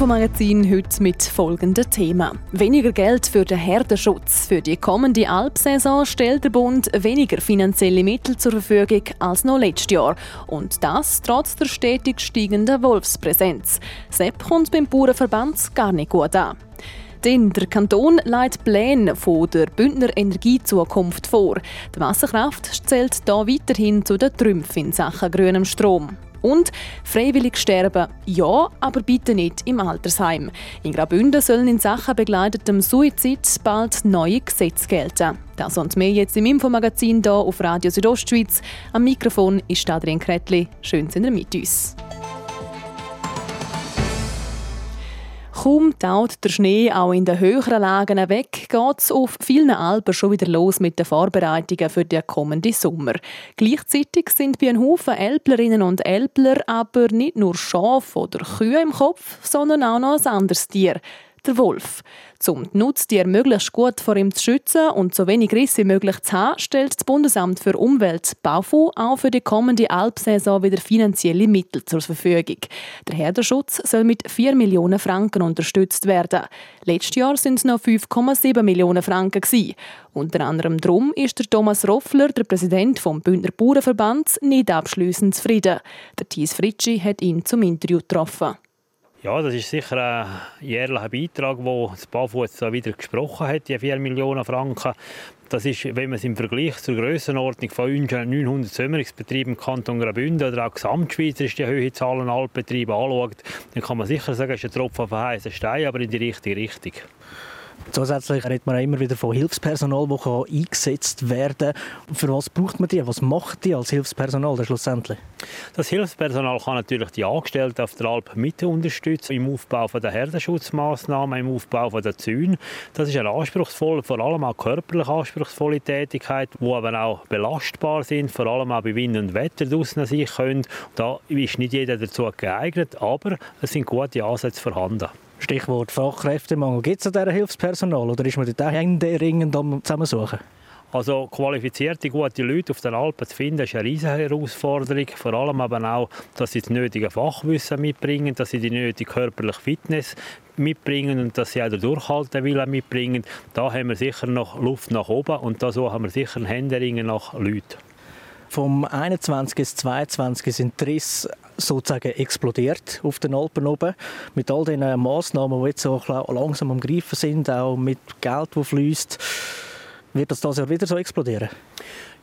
Infomagazin heute mit folgenden Themen. Weniger Geld für den Herdenschutz. Für die kommende Alpsaison stellt der Bund weniger finanzielle Mittel zur Verfügung als noch letztes Jahr. Und das trotz der stetig steigenden Wolfspräsenz. Sepp kommt beim Bauernverband gar nicht gut an. Denn der Kanton leitet Pläne von der Bündner Energiezukunft vor. Die Wasserkraft zählt hier weiterhin zu den Trümpfen in Sachen grünem Strom. Und freiwillig sterben, ja, aber bitte nicht im Altersheim. In Graubünden sollen in Sachen begleitetem Suizid bald neue Gesetze gelten. Das und mehr jetzt im Infomagazin hier auf Radio Südostschweiz. Am Mikrofon ist Adrian Kretli. Schön, sind ihr mit uns. Kaum taut der Schnee auch in den höheren Lagen weg, geht es auf vielen Alpen schon wieder los mit den Vorbereitungen für den kommenden Sommer. Gleichzeitig sind bei einem Haufen Elplerinnen und Elpler aber nicht nur Schafe oder Kühe im Kopf, sondern auch noch ein anderes Tier, der Wolf. Um die Nutztiere möglichst gut vor ihm zu schützen und so wenig Risse wie möglich zu haben, stellt das Bundesamt für Umwelt BAFU auch für die kommende Alpsaison wieder finanzielle Mittel zur Verfügung. Der Herdenschutz soll mit 4 Millionen Franken unterstützt werden. Letztes Jahr sind es noch 5,7 Millionen Franken. Gewesen. Unter anderem darum ist der Thomas Roffler, der Präsident vom Bündner Bauernverbands, nicht abschließend zufrieden. Der Thies Fritschi hat ihn zum Interview getroffen. Ja, das ist sicher ein jährlicher Beitrag, wo das BAFU jetzt wieder gesprochen hat, die 4 Millionen Franken. Das ist, wenn man es im Vergleich zur Grössenordnung von 900 Sömmerungsbetrieben im Kanton Graubünden oder auch gesamtschweizerisch die hohe Zahl an Altbetrieben anschaut, dann kann man sicher sagen, es ist ein Tropfen einen heißen Stein, aber in die richtige Richtung. Zusätzlich redet man immer wieder von Hilfspersonal, das eingesetzt werden kann. Für was braucht man die? Was macht die als Hilfspersonal schlussendlich? Das Hilfspersonal kann natürlich die Angestellten auf der Alp mit unterstützen im Aufbau der Herdenschutzmaßnahmen, im Aufbau der Zäune. Das ist eine anspruchsvolle, vor allem auch körperlich anspruchsvolle Tätigkeit, die aber auch belastbar sind, vor allem auch bei Wind und Wetter draußen sein können. Da ist nicht jeder dazu geeignet, aber es sind gute Ansätze vorhanden. Stichwort Fachkräftemangel. Gibt es an diesem Hilfspersonal oder ist man dort händeringend am Zusammensuchen? Also qualifizierte, gute Leute auf den Alpen zu finden, ist eine riesige Herausforderung. Vor allem aber auch, dass sie das nötige Fachwissen mitbringen, dass sie die nötige körperliche Fitness mitbringen und dass sie auch den Durchhaltewillen mitbringen. Da haben wir sicher noch Luft nach oben und da suchen wir sicher Händeringen nach Leuten. Vom 21. bis 22. sind die Risse sozusagen explodiert auf den Alpen oben. Mit all den Massnahmen, die jetzt so langsam am Greifen sind, auch mit Geld, das fließt, wird das das Jahr wieder so explodieren?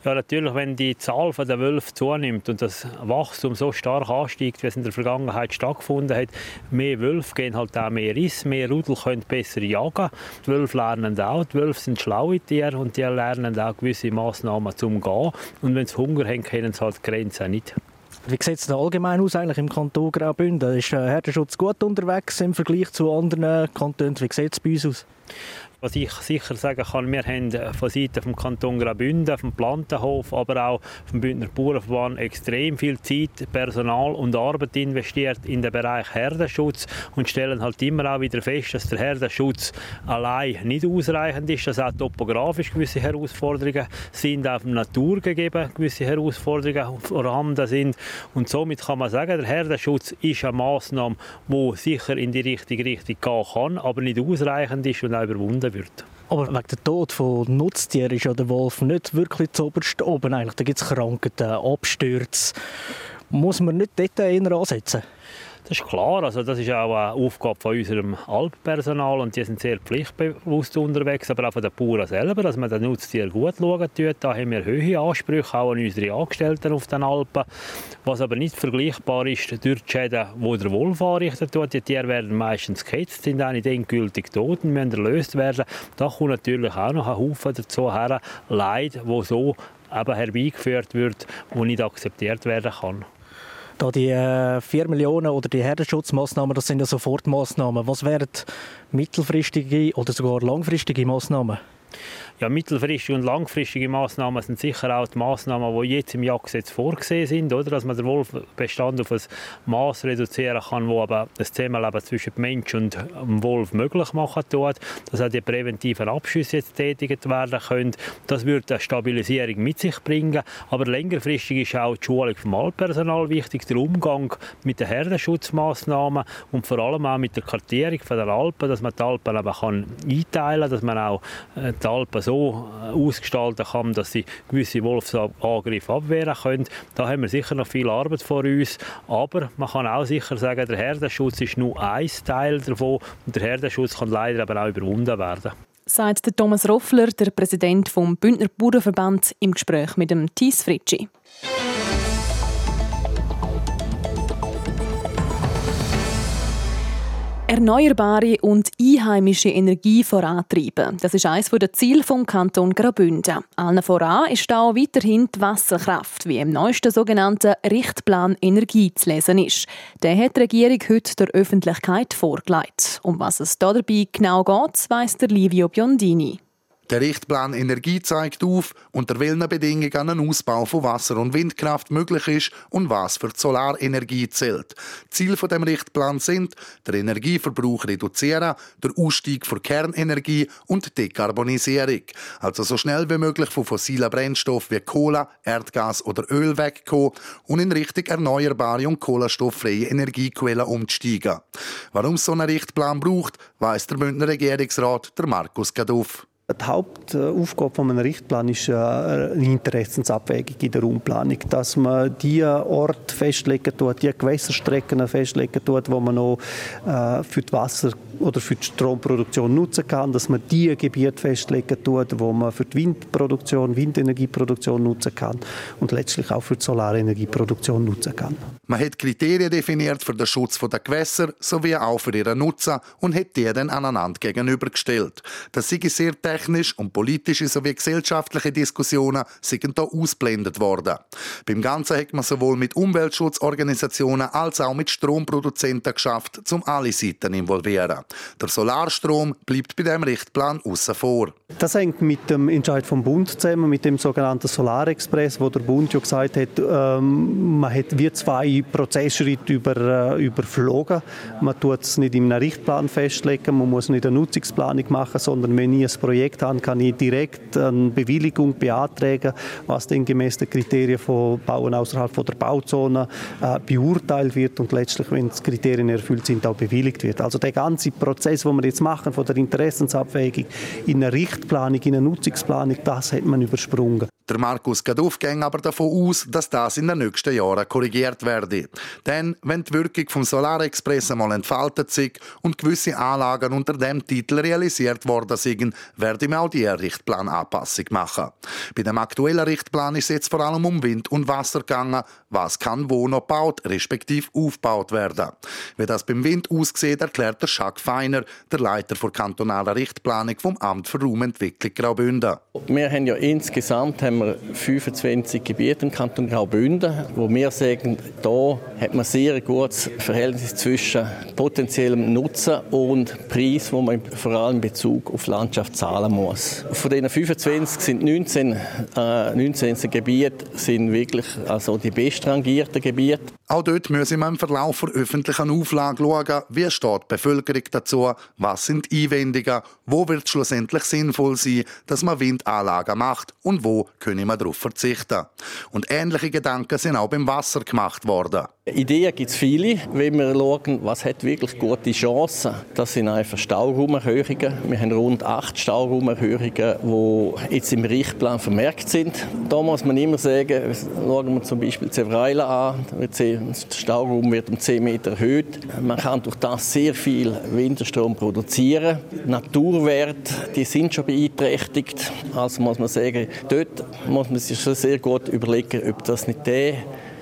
Ja, natürlich, wenn die Zahl der Wölfe zunimmt und das Wachstum so stark ansteigt, wie es in der Vergangenheit stattgefunden hat, mehr Wölfe gehen halt auch mehr Riss, mehr Rudel können besser jagen. Die Wölfe lernen auch, die Wölfe sind schlaue Tiere und die lernen auch gewisse Massnahmen zum Gehen. Und wenn sie Hunger haben, kennen sie halt die Grenzen nicht. Wie sieht es denn allgemein aus eigentlich im Kanton Graubünden? Ist der Herdenschutz gut unterwegs im Vergleich zu anderen Kantonen? Wie sieht es bei uns aus? Was ich sicher sagen kann, wir haben von Seiten vom Kanton Graubünden, vom Plantenhof, aber auch vom Bündner Bauernverband extrem viel Zeit, Personal und Arbeit investiert in den Bereich Herdenschutz und stellen halt immer auch wieder fest, dass der Herdenschutz allein nicht ausreichend ist, dass auch topografisch gewisse Herausforderungen sind, auch vom Natur gegeben gewisse Herausforderungen vorhanden sind. Und somit kann man sagen, der Herdenschutz ist eine Maßnahme, die sicher in die richtige Richtung gehen kann, aber nicht ausreichend ist und auch überwunden gefunden wird. Aber wegen dem Tod von Nutztieren ist ja der Wolf nicht wirklich zuoberst oben. Eigentlich. Da gibt es Krankheiten, Abstürze. Muss man nicht dort eher ansetzen? Das ist klar, also das ist auch eine Aufgabe von unserem Alppersonal und die sind sehr pflichtbewusst unterwegs, aber auch von den Bauern selber, dass man den Nutztier gut schauen tut. Da haben wir hohe Ansprüche auch an unsere Angestellten auf den Alpen, was aber nicht vergleichbar ist durch die Schäden, die der Wolf anrichtet tut. Die Tiere werden meistens gehetzt, sind auch nicht endgültig tot und müssen erlöst werden. Da kommt natürlich auch noch ein Haufen dazu her, Leid, wo so herbeigeführt wird, wo nicht akzeptiert werden kann. Da die äh, 4 Millionen oder die Herdenschutzmaßnahmen, das sind ja Sofortmaßnahmen. Was wären mittelfristige oder sogar langfristige Maßnahmen? Ja, mittelfristige und langfristige Maßnahmen sind sicher auch die Maßnahmen, die jetzt im Jagdgesetz vorgesehen sind, oder? dass man den Wolfbestand auf ein Maß reduzieren kann, wo aber das Zusammenleben zwischen Mensch und Wolf möglich machen tut, dass auch die präventiven Abschüsse jetzt tätigt werden können. Das würde eine Stabilisierung mit sich bringen, aber längerfristig ist auch die Schulung vom Altpersonal wichtig, der Umgang mit den Herdenschutzmaßnahmen und vor allem auch mit der Kartierung der Alpen, dass man die Alpen eben kann einteilen kann, dass man auch äh, die Alpen so äh, ausgestalten kann, dass sie gewisse Wolfsangriffe abwehren können. Da haben wir sicher noch viel Arbeit vor uns, aber man kann auch sicher sagen, der Herdenschutz ist nur ein Teil davon und der Herdenschutz kann leider aber auch überwunden werden sagt Thomas Roffler, der Präsident vom Bündner Bauernverband, im Gespräch mit dem Thies Fritschi. Erneuerbare und einheimische Energie vorantreiben. Das ist eines der Ziele vom Kanton Graubünden. Allen voran ist auch weiterhin die Wasserkraft, wie im neuesten sogenannten Richtplan Energie zu lesen ist. Den hat die Regierung heute der Öffentlichkeit vorgelegt. Um was es dabei genau geht, weiss der Livio Biondini. Der Richtplan Energie zeigt auf, unter welchen Bedingungen ein Ausbau von Wasser- und Windkraft möglich ist und was für die Solarenergie zählt. Ziel von dem Richtplan sind, der Energieverbrauch reduzieren, der Ausstieg von Kernenergie und Dekarbonisierung. Also so schnell wie möglich von fossilen Brennstoffen wie Kohle, Erdgas oder Öl wegkommen und in Richtung erneuerbare und kohlenstofffreie Energiequellen umzusteigen. Warum es so einen Richtplan braucht, weiss der Bündner Regierungsrat, der Markus Gaduff. Die Hauptaufgabe von einem Richtplan ist äh, eine Interessensabwägung in der Raumplanung, dass man die Orte festlegen tut, die Gewässerstrecken festlegen tut, wo man noch äh, für die Wasser oder für die Stromproduktion nutzen kann, dass man die Gebiete festlegen tut, wo man für die Windproduktion, Windenergieproduktion nutzen kann und letztlich auch für die Solarenergieproduktion nutzen kann. Man hat Kriterien definiert für den Schutz der Gewässer sowie auch für ihren Nutzen und hat die dann aneinander gegenübergestellt. Das sei sehr technisch und politische sowie gesellschaftliche Diskussionen sind hier ausblendet worden. Beim Ganzen hat man sowohl mit Umweltschutzorganisationen als auch mit Stromproduzenten geschafft, um alle Seiten involvieren. Der Solarstrom bleibt bei dem Richtplan außen vor. Das hängt mit dem Entscheid vom Bund zusammen, mit dem sogenannten Solarexpress, wo der Bund ja gesagt hat, ähm, man hat wie zwei Prozessschritte über, äh, überflogen. Man tut es nicht in einem Richtplan festlegen, man muss nicht eine Nutzungsplanung machen, sondern wenn ich ein Projekt habe, kann ich direkt eine Bewilligung beantragen, was dann gemäß den Kriterien von Bauen außerhalb von der Bauzone äh, beurteilt wird und letztlich, wenn die Kriterien erfüllt sind, auch bewilligt wird. Also der ganze Prozess, den wir jetzt machen, von der Interessensabwägung in eine Richtplanung, in eine Nutzungsplanung, das hat man übersprungen. Der Markus Gaduff ging aber davon aus, dass das in den nächsten Jahren korrigiert werde. Denn wenn die Wirkung vom Solarexpress einmal entfaltet sich und gewisse Anlagen unter dem Titel realisiert worden sind, werde man auch die Richtplananpassung machen. Bei dem aktuellen Richtplan ist es jetzt vor allem um Wind und Wasser gegangen, was kann wo noch gebaut, respektive aufgebaut werden. Wie das beim Wind aussieht, erklärt der Jacques Feiner, der Leiter der kantonalen Richtplanung vom Amt für Raumentwicklung Graubünden. Wir haben ja insgesamt haben wir 25 Gebiete im Kanton Graubünden, wo wir sagen, da hat man sehr gutes Verhältnis zwischen potenziellem Nutzen und Preis, wo man vor allem in Bezug auf Landschaft zahlen muss. Von diesen 25 sind 19, äh, 19 Gebiete sind wirklich also die bestrangierten Gebiete. Auch dort müssen wir im Verlauf der öffentlichen Auflage schauen, wie steht die Bevölkerung dazu, was sind Einwendungen, wo wird es schlussendlich sinnvoll sein, dass man Windanlagen macht und wo können wir darauf verzichten. Und ähnliche Gedanken sind auch beim Wasser gemacht worden. Ideen gibt es viele, wenn wir schauen, was hat wirklich gute Chancen. Das sind einfach Stauraumerhöhungen. Wir haben rund acht Stauraumerhöhungen, die jetzt im Richtplan vermerkt sind. Da muss man immer sagen, schauen wir zum Beispiel Zevreila an, der Stauraum wird um 10 Meter erhöht. Man kann durch das sehr viel Winterstrom produzieren. Naturwerte, die sind schon beeinträchtigt. Also muss man sagen, dort muss man sich schon sehr gut überlegen, ob das nicht der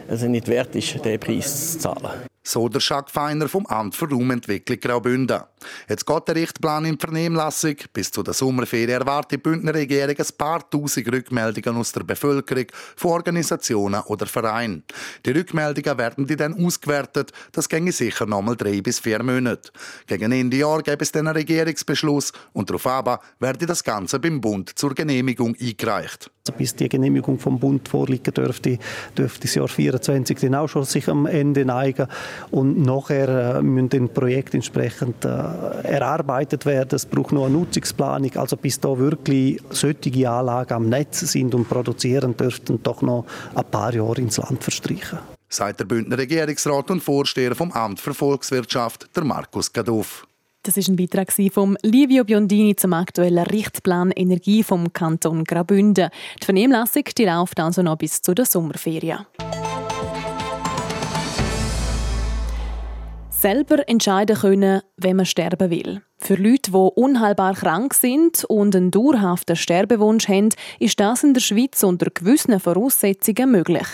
also nicht wert ist, diesen Preis zu zahlen. So der Jacques Feiner vom Amt für Raumentwicklung Graubünden. Jetzt geht der Richtplan in Vernehmlassung. Bis zu der Sommerferien erwartet die Bündner Regierung ein paar tausend Rückmeldungen aus der Bevölkerung, von Organisationen oder Vereinen. Die Rückmeldungen werden die dann ausgewertet. Das ginge sicher noch mal drei bis vier Monate. Gegen Ende Jahr gäbe es dann einen Regierungsbeschluss und darauf aber werde das Ganze beim Bund zur Genehmigung eingereicht. Also bis die Genehmigung vom Bund vorliegen dürfte, dürfte das Jahr 2024 dann auch schon sich am Ende neigen und nachher äh, müssen dann Projekte entsprechend äh, erarbeitet werden. Es braucht noch eine Nutzungsplanung, also bis da wirklich solche Anlagen am Netz sind und produzieren, dürften doch noch ein paar Jahre ins Land verstreichen. Sagt der Bündner Regierungsrat und Vorsteher vom Amt für Volkswirtschaft, der Markus Gaduff. Das ist ein Beitrag von Livio Biondini zum aktuellen Richtplan Energie vom Kanton Graubünden. Die Vernehmlassung die läuft also noch bis zu der Sommerferien. Selber entscheiden können, wenn man sterben will. Für Leute, die unheilbar krank sind und einen dauerhaften Sterbewunsch haben, ist das in der Schweiz unter gewissen Voraussetzungen möglich.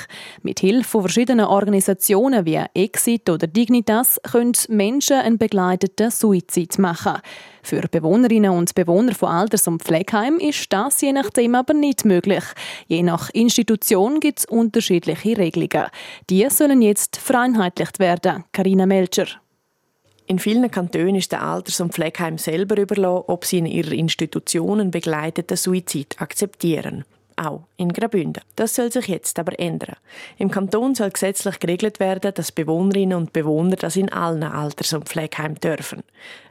Mit Hilfe von verschiedenen Organisationen wie Exit oder Dignitas können Menschen einen begleiteten Suizid machen. Für Bewohnerinnen und Bewohner von Alters- und Pflegeheimen ist das je nachdem aber nicht möglich. Je nach Institution gibt es unterschiedliche Regelungen. Die sollen jetzt vereinheitlicht werden. Karina Melcher. In vielen Kantonen ist der Alters- und Pflegeheim selber überlassen, ob sie in ihrer Institutionen begleiteten Suizid akzeptieren. Auch in Graubünden. Das soll sich jetzt aber ändern. Im Kanton soll gesetzlich geregelt werden, dass Bewohnerinnen und Bewohner das in allen Alters- und Pflegeheimen dürfen.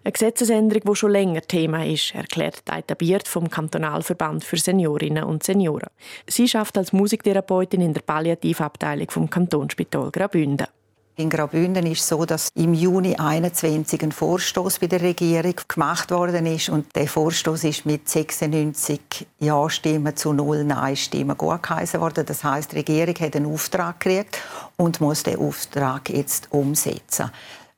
Eine Gesetzesänderung, die schon länger Thema ist, erklärt Deita Biert vom Kantonalverband für Seniorinnen und Senioren. Sie schafft als Musiktherapeutin in der Palliativabteilung vom Kantonsspital Graubünden. In Graubünden ist es so, dass im Juni 21 ein Vorstoß bei der Regierung gemacht worden ist und der Vorstoß ist mit 96 Ja-Stimmen zu null Nein-Stimmen gutgeheißen worden. Das heißt, die Regierung hat einen Auftrag gekriegt und muss den Auftrag jetzt umsetzen.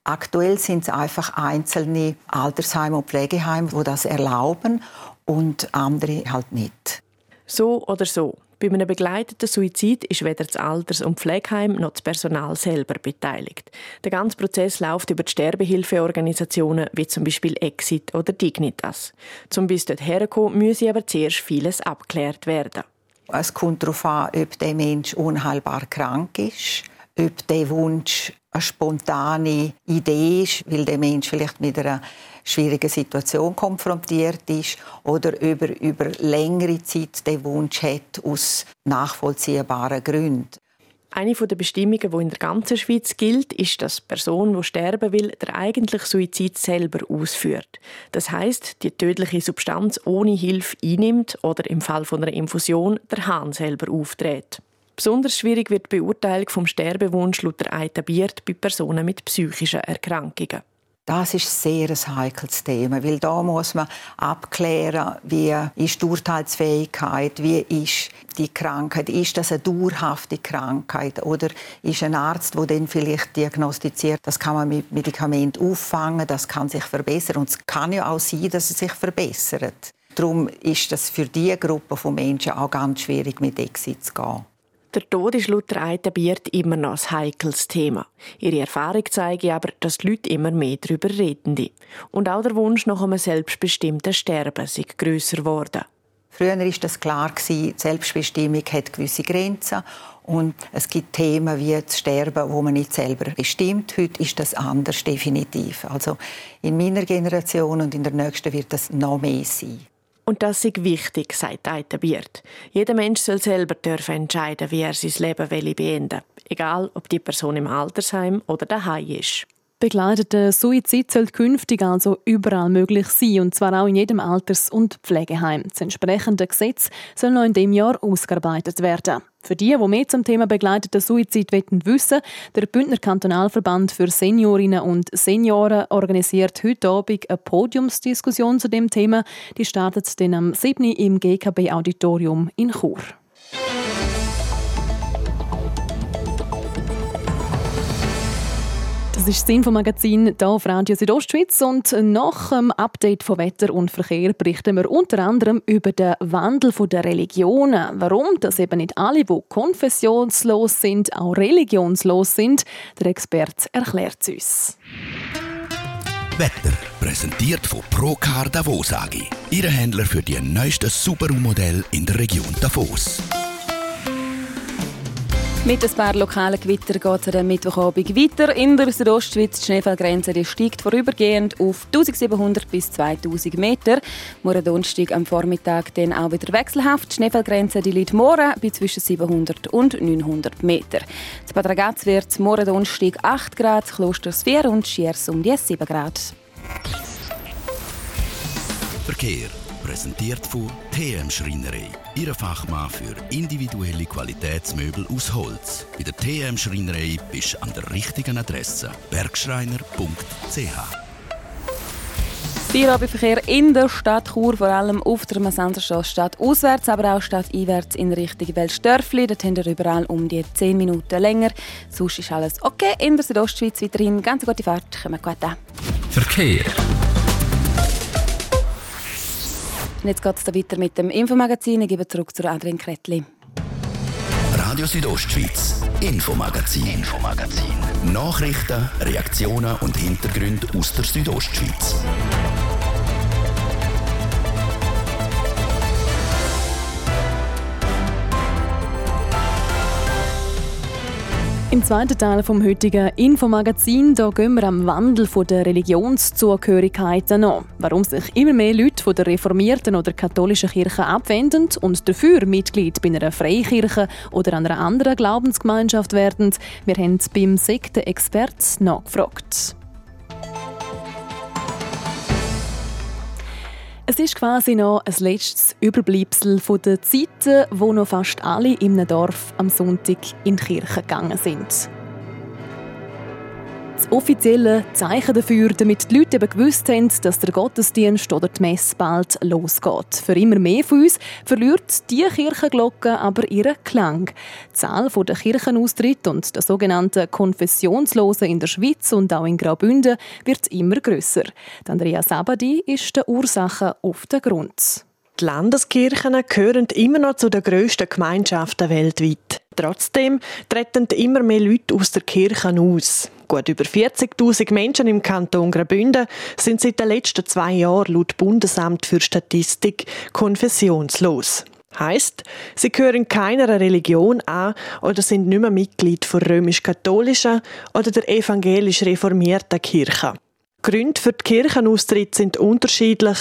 Aktuell sind es einfach einzelne Altersheime und Pflegeheime, die das erlauben und andere halt nicht. So oder so. Bei einem begleiteten Suizid ist weder das Alters- und Pflegeheim noch das Personal selber beteiligt. Der ganze Prozess läuft über die Sterbehilfeorganisationen wie zum Beispiel Exit oder Dignitas. Zum bis dort herkommen, müsse aber zuerst vieles abgeklärt werden. Es kommt darauf an, ob der Mensch unheilbar krank ist, ob der Wunsch eine spontane Idee ist, weil der Mensch vielleicht mit einer schwierigen Situation konfrontiert ist oder über, über längere Zeit den Wunsch hat aus nachvollziehbaren Gründen. Eine der Bestimmungen, die in der ganzen Schweiz gilt, ist, dass die Person, die sterben will, der eigentliche Suizid selber ausführt. Das heißt, die tödliche Substanz ohne Hilfe einnimmt oder im Fall von einer Infusion der Hahn selber auftritt. Besonders schwierig wird die Beurteilung vom Sterbewunsch laut der bei Personen mit psychischen Erkrankungen. Das ist sehr ein heikles Thema, weil da muss man abklären, wie ist die Urteilsfähigkeit, wie ist die Krankheit, ist das eine dauerhafte Krankheit oder ist ein Arzt, der dann vielleicht diagnostiziert, das kann man mit Medikament auffangen, das kann sich verbessern und es kann ja auch sein, dass es sich verbessert. Darum ist das für diese Gruppe von Menschen auch ganz schwierig, mit Exit zu gehen. Der Tod ist laut Biert immer noch ein heikles Thema. Ihre Erfahrung zeigt aber, dass die Leute immer mehr darüber reden. Und auch der Wunsch nach einem selbstbestimmten Sterben sei grösser geworden. Früher war das klar, die Selbstbestimmung hat gewisse Grenzen. Und es gibt Themen wie das Sterben, wo man nicht selber bestimmt. Heute ist das anders, definitiv. Also in meiner Generation und in der nächsten wird das noch mehr sein. Und das ist wichtig, sagt Eita Biert. Jeder Mensch soll selber dürfen entscheiden, wie er sein Leben will beenden Egal, ob die Person im Altersheim oder daheim ist. Begleiteter Suizid soll künftig also überall möglich sein, und zwar auch in jedem Alters- und Pflegeheim. Das entsprechende Gesetz soll noch in dem Jahr ausgearbeitet werden. Für die, die mehr zum Thema begleiteter Suizid wissen wollen, der Bündner Kantonalverband für Seniorinnen und Senioren organisiert heute Abend eine Podiumsdiskussion zu dem Thema. Die startet dann am 7. im GKB-Auditorium in Chur. Das ist das Infomagazin hier auf Radio Südostschweiz und nach dem Update von Wetter und Verkehr berichten wir unter anderem über den Wandel der Religionen. Warum dass eben nicht alle, die konfessionslos sind, auch religionslos sind. Der Experte erklärt es uns. Wetter präsentiert von Procar Davos AG. Ihre Händler für die neuesten Subaru-Modelle in der Region Davos. Mit ein paar lokalen Gewitter geht es am Mittwochabend weiter. In der Südostschweiz die Schneefallgrenze die steigt vorübergehend auf 1700 bis 2000 Meter. Morgen Donnerstag am Vormittag dann auch wieder wechselhaft. Die Schneefallgrenze die liegt morgen bei zwischen 700 und 900 Meter. In Bad Ragaz wird morgen Donnerstag 8 Grad, Klosters 4 und Schiers um die 7 Grad. Verkehr präsentiert von TM Schreinerei. Ihre Fachmann für individuelle Qualitätsmöbel aus Holz. Bei der TM Schreinerei bist du an der richtigen Adresse. bergschreiner.ch Feierabendverkehr in der Stadt Chur, vor allem auf der Massenserstraße Stadt auswärts, aber auch stadteinwärts in Richtung Weltstörfli. Dort haben wir überall um die 10 Minuten länger. Sonst ist alles okay. In der Südostschweiz weiterhin ganz gute Fahrt. Kommt gut an. Verkehr. Und jetzt geht es weiter mit dem Infomagazin. Ich gebe zurück zu Adrian Kretli. Radio Südostschweiz, Infomagazin, Infomagazin. Nachrichten, Reaktionen und Hintergründe aus der Südostschweiz. Im zweiten Teil vom heutigen Infomagazin da gehen wir am Wandel der Religionszugehörigkeiten an. Warum sich immer mehr Leute von der reformierten oder katholischen Kirche abwenden und dafür Mitglied bei einer Freikirche oder einer anderen Glaubensgemeinschaft werden. Wir haben beim Sektenexperten nachgefragt. Es ist quasi noch ein letztes Überbleibsel von der Zeiten, wo noch fast alle einem Dorf am Sonntag in die Kirche gegangen sind das offizielle Zeichen dafür, damit die Leute eben gewusst haben, dass der Gottesdienst oder die Messe bald losgeht. Für immer mehr von uns verliert die Kirchenglocke aber ihren Klang. Die Zahl der Kirchenaustritte und der sogenannten Konfessionslosen in der Schweiz und auch in Graubünden wird immer grösser. Andrea Sabadi ist der Ursache auf den Grund. Die Landeskirchen gehören immer noch zu den grössten Gemeinschaften weltweit. Trotzdem treten immer mehr Leute aus der Kirche aus. Gut über 40.000 Menschen im Kanton Graubünden sind seit den letzten zwei Jahren laut Bundesamt für Statistik konfessionslos. Heißt, sie gehören keiner Religion an oder sind nicht mehr Mitglied der römisch-katholischen oder der evangelisch-reformierten Kirche. Gründe für die Kirchenaustritt sind unterschiedlich.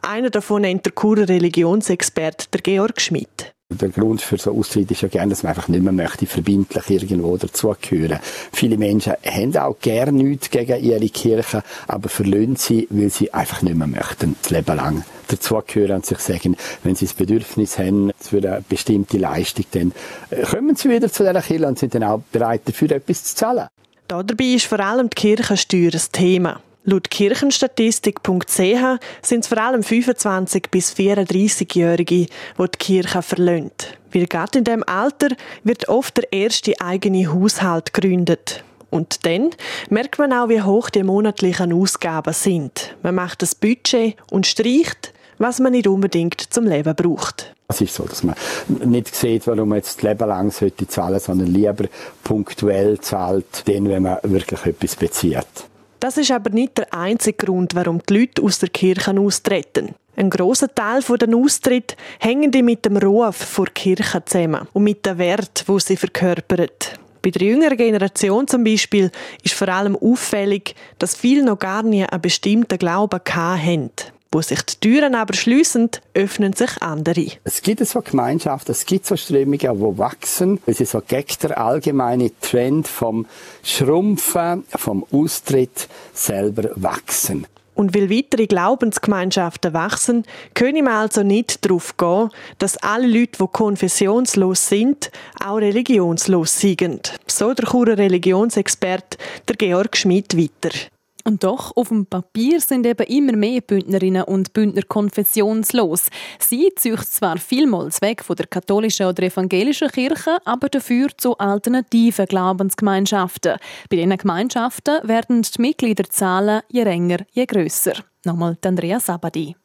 Einer davon nennt der Churer Religionsexperte der Georg Schmidt. Der Grund für so Austritt ist ja gerne, dass man einfach nicht mehr möchte, verbindlich irgendwo dazugehören. Viele Menschen haben auch gerne nichts gegen ihre Kirche, aber verlöhnen sie, weil sie einfach nicht mehr möchten, das Leben lang dazugehören und sich sagen, wenn sie das Bedürfnis haben für eine bestimmte Leistung, dann äh, kommen sie wieder zu dieser Kirche und sind dann auch bereit dafür etwas zu zahlen. Dabei ist vor allem die Kirchensteuer ein Thema. Laut kirchenstatistik.ch sind es vor allem 25- bis 34-Jährige, die die Kirche verlöhnt. Weil gerade in diesem Alter wird oft der erste eigene Haushalt gegründet. Und dann merkt man auch, wie hoch die monatlichen Ausgaben sind. Man macht das Budget und streicht, was man nicht unbedingt zum Leben braucht. Es ist so, dass man nicht sieht, warum man jetzt das Leben lang sollte sondern lieber punktuell zahlt, dann, wenn man wirklich etwas bezieht. Das ist aber nicht der einzige Grund, warum die Leute aus der Kirche austreten. Ein großer Teil der Austritt hängen die mit dem Ruf vor Kirche zusammen und mit dem Wert, wo sie verkörpert. Bei der jüngeren Generation zum Beispiel ist vor allem auffällig, dass viele noch gar nie einen bestimmten Glauben haben. Wo sich die Türen aber schliessen, öffnen sich andere. Es gibt so Gemeinschaften, es gibt so Strömungen, die wachsen. Es ist so gegen der allgemeine Trend vom Schrumpfen, vom Austritt selber wachsen. Und weil weitere Glaubensgemeinschaften wachsen, können wir also nicht darauf gehen, dass alle Leute, die konfessionslos sind, auch religionslos sind. So der Churer Religionsexperte, der Georg Schmidt, weiter. Und doch, auf dem Papier sind eben immer mehr Bündnerinnen und Bündner konfessionslos. Sie ziehen zwar vielmals weg von der katholischen oder evangelischen Kirche, aber dafür zu alternativen Glaubensgemeinschaften. Bei diesen Gemeinschaften werden die Mitgliederzahlen je länger, je grösser. Nochmal Andrea Sabadi.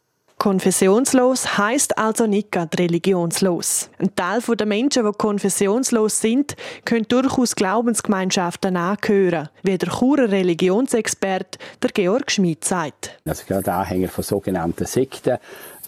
Konfessionslos heißt also nicht gerade religionslos. Ein Teil der Menschen, die konfessionslos sind, können durchaus Glaubensgemeinschaften angehören, wie der Churer Religionsexperte der Georg Schmid sagt. Also gerade Anhänger von sogenannten Sekten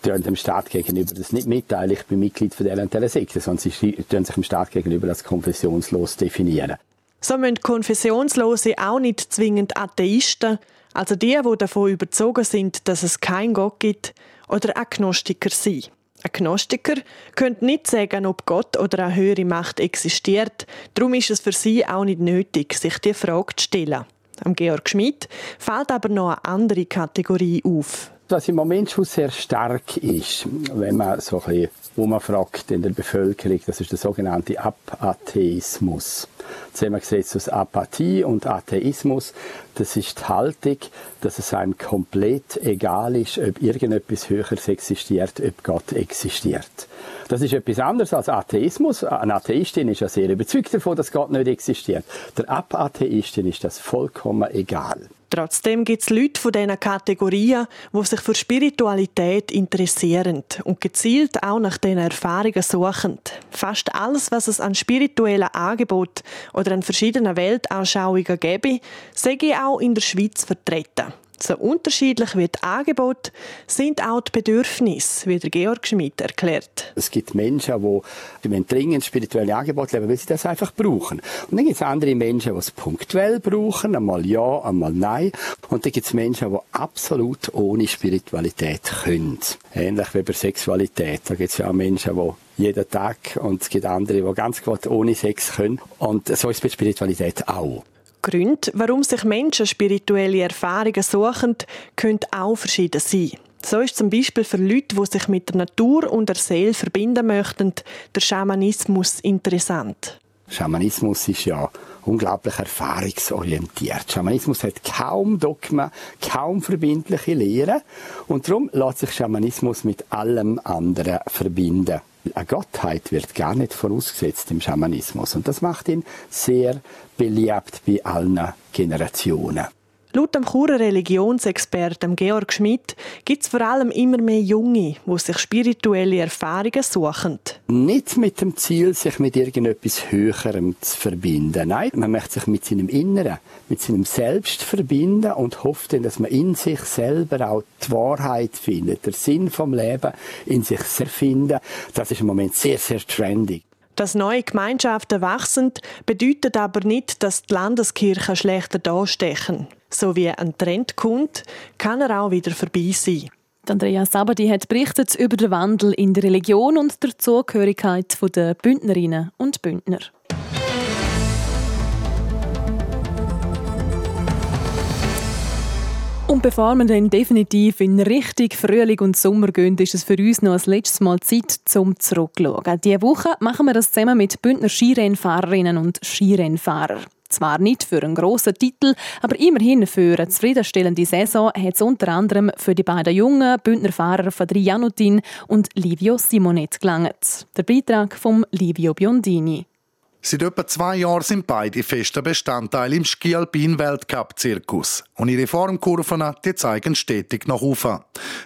tun dem Staat gegenüber das nicht mitteilen, ich bin Mitglied von dieser und dieser Sekte, sondern sie tun sich dem Staat gegenüber als konfessionslos definieren. So müssen Konfessionslose auch nicht zwingend Atheisten, also die, die davon überzogen sind, dass es keinen Gott gibt, oder Agnostiker sein. Agnostiker können nicht sagen, ob Gott oder eine höhere Macht existiert. Darum ist es für sie auch nicht nötig, sich die Frage zu stellen. Am Georg Schmidt fällt aber noch eine andere Kategorie auf. Was im Moment schon sehr stark ist, wenn man so ein bisschen umfragt in der Bevölkerung, das ist der sogenannte Apatheismus zusammengesetzt aus Apathie und Atheismus. Das ist die Haltung, dass es einem komplett egal ist, ob irgendetwas Höheres existiert, ob Gott existiert. Das ist etwas anderes als Atheismus. Eine Atheistin ist ja sehr überzeugt davon, dass Gott nicht existiert. Der Apatheistin ist das vollkommen egal. Trotzdem gibt es Leute von diesen Kategorien, die sich für Spiritualität interessieren und gezielt auch nach diesen Erfahrungen suchen. Fast alles, was es an spirituellen Angeboten oder an verschiedenen Weltanschauungen gäbe, sei auch in der Schweiz vertreten. So unterschiedlich wie die Angebote sind auch die Bedürfnisse, wie der Georg Schmidt erklärt. Es gibt Menschen, die, die dringend spirituelle Angebote leben, weil sie das einfach brauchen. Und dann gibt es andere Menschen, die es punktuell brauchen, einmal ja, einmal nein. Und dann gibt es Menschen, die absolut ohne Spiritualität können. Ähnlich wie bei Sexualität. Da gibt es ja auch Menschen, die jeden Tag und es gibt andere, die ganz gut ohne Sex können. Und so ist es bei Spiritualität auch. Gründe, warum sich Menschen spirituelle Erfahrungen suchen, können auch verschieden sein. So ist zum Beispiel für Leute, die sich mit der Natur und der Seele verbinden möchten, der Schamanismus interessant. Schamanismus ist ja unglaublich erfahrungsorientiert. Schamanismus hat kaum Dogmen, kaum verbindliche Lehren und darum lässt sich Schamanismus mit allem anderen verbinden. Eine Gottheit wird gar nicht vorausgesetzt im Schamanismus und das macht ihn sehr beliebt bei allen Generationen. Laut dem Churer Religionsexperten Georg Schmidt gibt es vor allem immer mehr Junge, die sich spirituelle Erfahrungen suchen. Nicht mit dem Ziel, sich mit irgendetwas Höherem zu verbinden. Nein, man möchte sich mit seinem Inneren, mit seinem Selbst verbinden und hofft dann, dass man in sich selber auch die Wahrheit findet, der Sinn vom Leben in sich finden. Das ist im Moment sehr, sehr trendy. Dass neue Gemeinschaften wachsen, bedeutet aber nicht, dass die Landeskirchen schlechter dastechen. So wie ein Trend kommt, kann er auch wieder vorbei sein. Andrea Sabadi hat berichtet über den Wandel in der Religion und der Zugehörigkeit der Bündnerinnen und Bündner. Und bevor wir dann definitiv in richtig Frühling und Sommer gehen, ist es für uns noch das letzte Mal Zeit zum Zurückschauen. Diese Woche machen wir das zusammen mit Bündner Skirennfahrerinnen und Skirennfahrern. Zwar nicht für einen grossen Titel, aber immerhin für eine zufriedenstellende Saison hat es unter anderem für die beiden jungen Bündner Fahrer Fadri Janutin und Livio Simonet gelangt. Der Beitrag von Livio Biondini. Seit etwa zwei Jahren sind beide fester Bestandteil im Ski-Alpin-Weltcup-Zirkus. Und ihre Formkurven die zeigen stetig nach oben.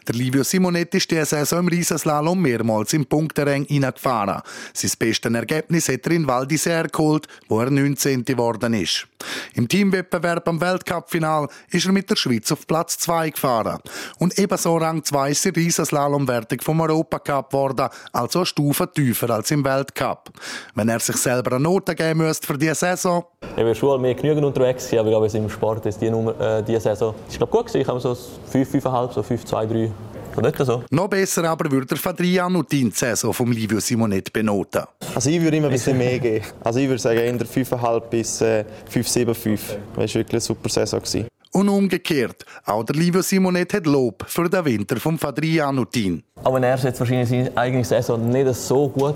Der Livio Simonetti ist diese Saison im Riesenslalom mehrmals im Punkterang hineingefahren. Sein bestes Ergebnis hat er in Val d'Isère geholt, wo er 19. geworden ist. Im Teamwettbewerb am Weltcup-Final ist er mit der Schweiz auf Platz 2 gefahren. Und ebenso Rang 2 ist die Riesenslalom-Wertung vom Europacup geworden, also eine Stufe tiefer als im Weltcup. Wenn er sich selber Note geben müsste für diese Saison? Ich war schon mehr genügend unterwegs, aber ich glaube, im Sport ist die, Nummer, äh, die Saison ist glaube gut gewesen. Ich habe so 5, 5,5, so 5, 2, 3. Nicht so. Noch besser aber würde der Fadrian und die Saison vom Livio Simonet benoten. Also ich würde immer ein bisschen mehr geben. Also ich würde sagen, eher 5,5 bis äh, 5, 7, 5. Das war wirklich eine super Saison. Gewesen. Und umgekehrt, auch der Livio Simonet hat Lob für den Winter vom Fadrian Utin. Auch wenn er jetzt wahrscheinlich seine eigene Saison nicht so gut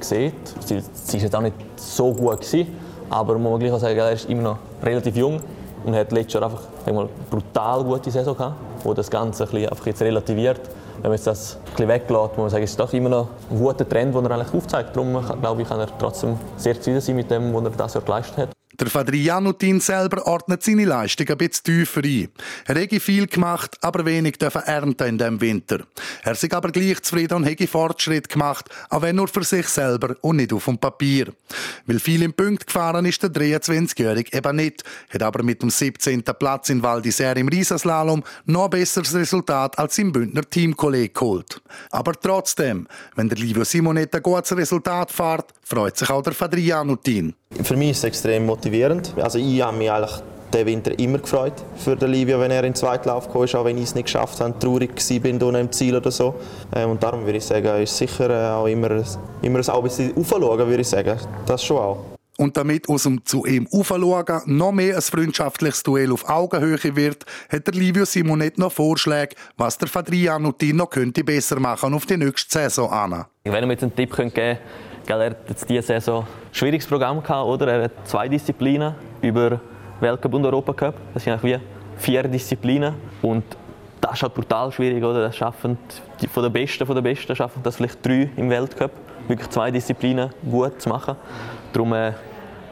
sieht, sie war jetzt auch nicht so gut gewesen, aber man muss gleich auch sagen, er ist immer noch relativ jung und hat letztes Jahr einfach eine brutal gute Saison gehabt, wo das Ganze ein bisschen einfach jetzt relativiert. Wenn man das ein weglässt, muss man sagen, ist es doch immer noch ein guter Trend, den er eigentlich aufzeigt. Darum glaube ich, kann er trotzdem sehr zufrieden sein mit dem, was er das Jahr geleistet hat. Der Fadrianutin selber ordnet seine Leistung ein bisschen tiefer ein. Er hätte viel gemacht, aber wenig dürfen ernten in diesem Winter. Er ist aber gleich zufrieden und hätte Fortschritt gemacht, auch wenn nur für sich selber und nicht auf dem Papier. Weil viel im Punkt gefahren ist der 23-Jährige eben nicht, hat aber mit dem 17. Platz in Val d'Isère im Riesenslalom noch ein besseres Resultat als sein Bündner Teamkollege geholt. Aber trotzdem, wenn der Livio Simonet ein gutes Resultat fährt, freut sich auch der Fadrianutin. Für mich ist es extrem motivierend. Also ich habe mich eigentlich den Winter immer gefreut für den Livio, wenn er in den zweiten Lauf kam, auch wenn ich es nicht geschafft habe, traurig war im Ziel oder so. Ähm, und darum würde ich sagen, ist sicher äh, auch immer, immer ein bisschen aufschauen, würde ich sagen. Das schon auch. Und damit aus dem zu ihm aufschauen noch mehr ein freundschaftliches Duell auf Augenhöhe wird, hat der Livio Simonet noch Vorschläge, was der Fadriano noch könnte besser machen auf die nächste Saison an. Wenn ihr mir jetzt einen Tipp geben könnt, er hat jetzt diese Saison ein schwieriges Programm gehabt, oder? Er hat zwei Disziplinen über Weltcup und Europacup. Das sind wie vier Disziplinen und das ist halt brutal schwierig, oder? Das schaffen die, von den Besten, von den Besten schaffen das vielleicht drei im Weltcup, wirklich zwei Disziplinen gut zu machen. Darum äh,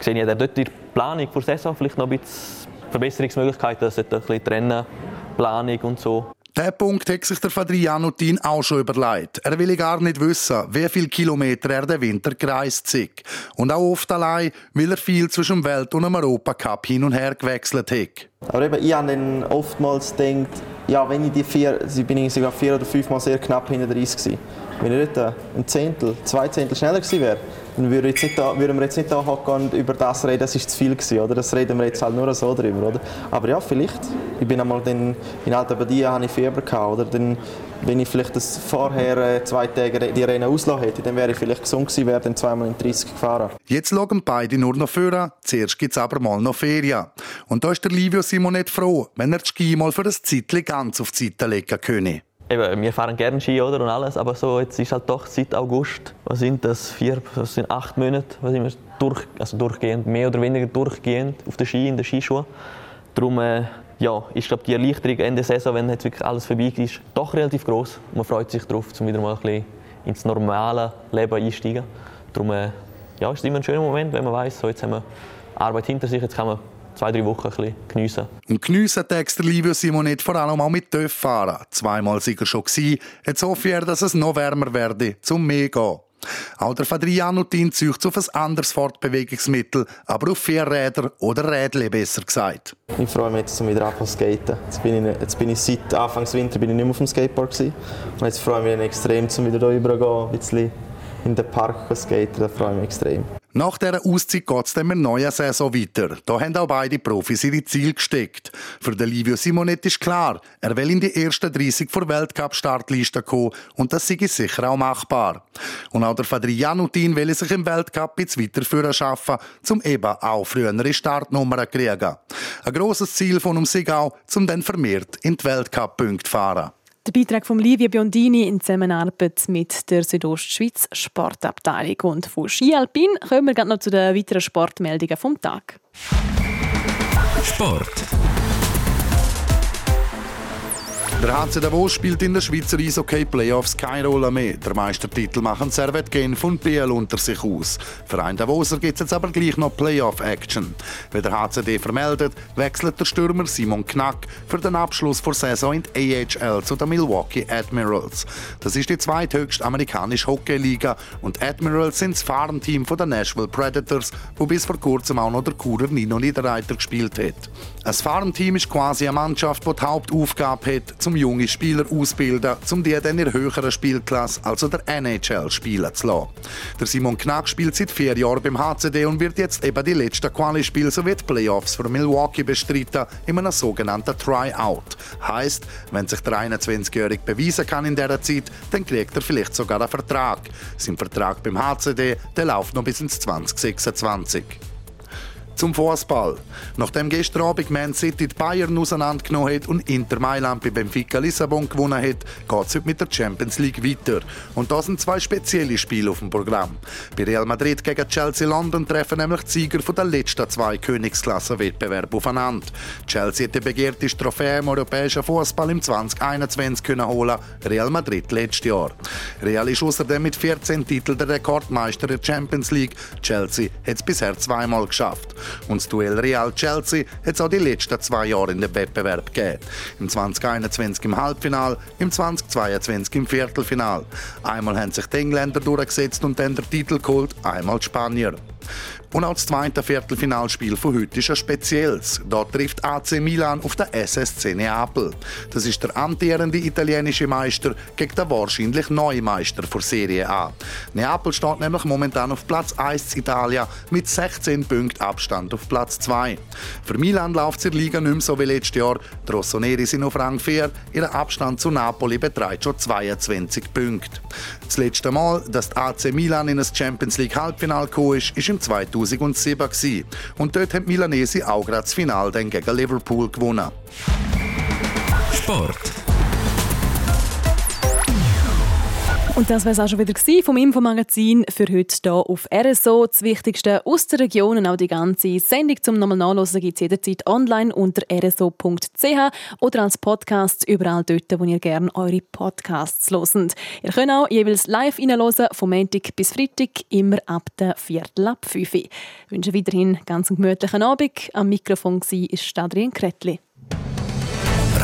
sehe ich dort in der Planung der Saison vielleicht noch ein bisschen Verbesserungsmöglichkeiten, dass ein bisschen trennen, Planung und so der Punkt hat sich der Fadrianutin auch schon überlegt. Er will gar nicht wissen, wie viele Kilometer er den Winter gereist ist. Und auch oft allein, weil er viel zwischen dem Welt- und dem Europacup hin und her gewechselt hat. Aber eben, ich habe dann oftmals gedacht, ja, wenn ich die vier, ich bin sogar vier oder fünf Mal sehr knapp hinter 30 gewesen. Wenn ich nicht ein Zehntel, zwei Zehntel schneller gewesen wäre, dann würden wir jetzt nicht da, würden wir jetzt nicht da hocken und über das reden, das ist zu viel gewesen, oder? Das reden wir jetzt halt nur so drüber, oder? Aber ja, vielleicht. Ich bin einmal dann, in Alta Badia hatte ich Fieber gehabt, oder? Dann, wenn ich vielleicht das vorher äh, zwei Tage die Rennen auslassen hätte, dann wäre ich vielleicht gesund gewesen, wäre dann zweimal in 30 gefahren. Jetzt schauen beide nur noch vor. Zuerst gibt es aber mal noch Ferien. Und da ist der Livio Simonet froh, wenn er die Ski mal für das Zeitchen ganz auf die Seite legen könne. Eben, wir fahren gerne Ski oder, und alles, aber so, jetzt ist halt doch seit August, was sind das, vier, das sind acht Monate, was sind durch, also durchgehend, mehr oder weniger durchgehend auf den Ski, in den Skischuhen. Darum äh, ja, ist glaube die Erleichterung Ende der Saison, wenn jetzt wirklich alles vorbei ist, doch relativ groß. Man freut sich darauf, um wieder mal ein ins normale Leben einsteigen. Darum äh, ja, ist es immer ein schöner Moment, wenn man weiß, so, jetzt haben wir Arbeit hinter sich, jetzt kann man zwei, drei Wochen ein bisschen geniessen. Und geniessen trägt der Livio Simonet vor allem auch mit TÜV fahren. Zweimal war er schon. Jetzt hoffe er, dass es noch wärmer werde, zum mehr gehen. Auch der Fadrianutin zieht auf ein anderes Fortbewegungsmittel, aber auf Vierräder oder Rädle besser gesagt. Ich freue mich jetzt, um wieder anfangen zu skaten. Jetzt bin, ich, jetzt bin ich seit Anfangs Winter bin ich nicht mehr auf dem Skateboard gewesen. Und jetzt freue ich mich extrem, um wieder hier rüber ein bisschen in den Park zu skaten. Da freue ich mich extrem. Nach dieser Auszeit geht es dann in neuen Saison weiter. Da haben auch beide Profis ihre Ziele gesteckt. Für den Livio Simonet ist klar, er will in die ersten 30 vor Weltcup-Startliste kommen und das sei sicher auch machbar. Und auch der Fadrianutin will sich im Weltcup jetzt weiterführen schaffen, um eben auch frühere Startnummern zu kriegen. Ein grosses Ziel von ist auch, um dann vermehrt in die Weltcup-Punkte zu fahren. Der Beitrag von Livia Biondini in Zusammenarbeit mit der Südostschweiz Sportabteilung. Und von Ski Alpin kommen wir noch zu den weiteren Sportmeldungen vom Tag. Sport. Der HC Davos spielt in der Schweizer Eishockey Playoffs keine Rolle mehr. Der Meistertitel machen Servet Genf und BL unter sich aus. Für einen Davoser gibt es jetzt aber gleich noch Playoff-Action. Wie der HCD vermeldet, wechselt der Stürmer Simon Knack für den Abschluss der Saison in die AHL zu den Milwaukee Admirals. Das ist die zweithöchste amerikanische Hockeyliga und Admirals sind das Fahrenteam der Nashville Predators, wo bis vor kurzem auch noch der Kurer Nino Niederreiter gespielt hat. Ein Fahrenteam ist quasi eine Mannschaft, die die Hauptaufgabe hat, zum junge Spieler ausbilden, um die dann in höheren Spielklasse, also der NHL, spielen zu lassen. Der Simon Knack spielt seit vier Jahren beim HCD und wird jetzt eben die letzten Quali-Spiele sowie die Playoffs für Milwaukee bestreiten in einem sogenannten Tryout. Heißt, wenn sich der 21-Jährige beweisen kann in dieser Zeit, dann kriegt er vielleicht sogar einen Vertrag. Sein Vertrag beim HCD der läuft noch bis ins 2026. Zum Fußball. Nachdem gestern Abend Man City die Bayern auseinandergenommen hat und Inter Mailand bei Benfica Lissabon gewonnen hat, geht es heute mit der Champions League weiter. Und da sind zwei spezielle Spiele auf dem Programm. Bei Real Madrid gegen Chelsea London treffen nämlich die Sieger von der letzten zwei Königsklassenwettbewerbe aufeinander. Chelsea hat die begehrte Trophäe im europäischen Fußball im 2021 können holen, Real Madrid letztes Jahr. Real ist außerdem mit 14 Titeln der Rekordmeister der Champions League. Chelsea hat es bisher zweimal geschafft. Und das Duell Real-Chelsea hat es auch die letzten zwei Jahre in dem Wettbewerb gegeben. Im 2021 im Halbfinal, im 2022 im Viertelfinal. Einmal haben sich die Engländer durchgesetzt und dann den Titel geholt, einmal die Spanier. Und auch das zweite Viertelfinalspiel von heute ist ein spezielles. Dort trifft AC Milan auf den SSC Neapel. Das ist der amtierende italienische Meister gegen den wahrscheinlich neuen Meister der Serie A. Neapel steht nämlich momentan auf Platz 1 in Italien mit 16 Punkten Abstand auf Platz 2. Für Milan läuft es in der Liga nicht mehr so wie letztes Jahr. Die Rossoneri sind auf Rang 4. Ihr Abstand zu Napoli beträgt schon 22 Punkte. Das letzte Mal, dass die AC Milan in das Champions League Halbfinale gekommen ist, ist im 2007 gewesen. Und dort haben die Milanese auch gerade das Finale gegen Liverpool gewonnen. Sport. Und das war es auch schon wieder vom Infomagazin für heute hier auf RSO. Das Wichtigste aus der Region und auch die ganze Sendung zum nochmal nachlesen gibt es jederzeit online unter rso.ch oder als Podcast überall dort, wo ihr gerne eure Podcasts hört. Ihr könnt auch jeweils live reinhören, vom Montag bis Freitag, immer ab der Viertel ab 5 Ich wünsche weiterhin ganz einen gemütlichen Abend. Am Mikrofon war Adrian Kretli.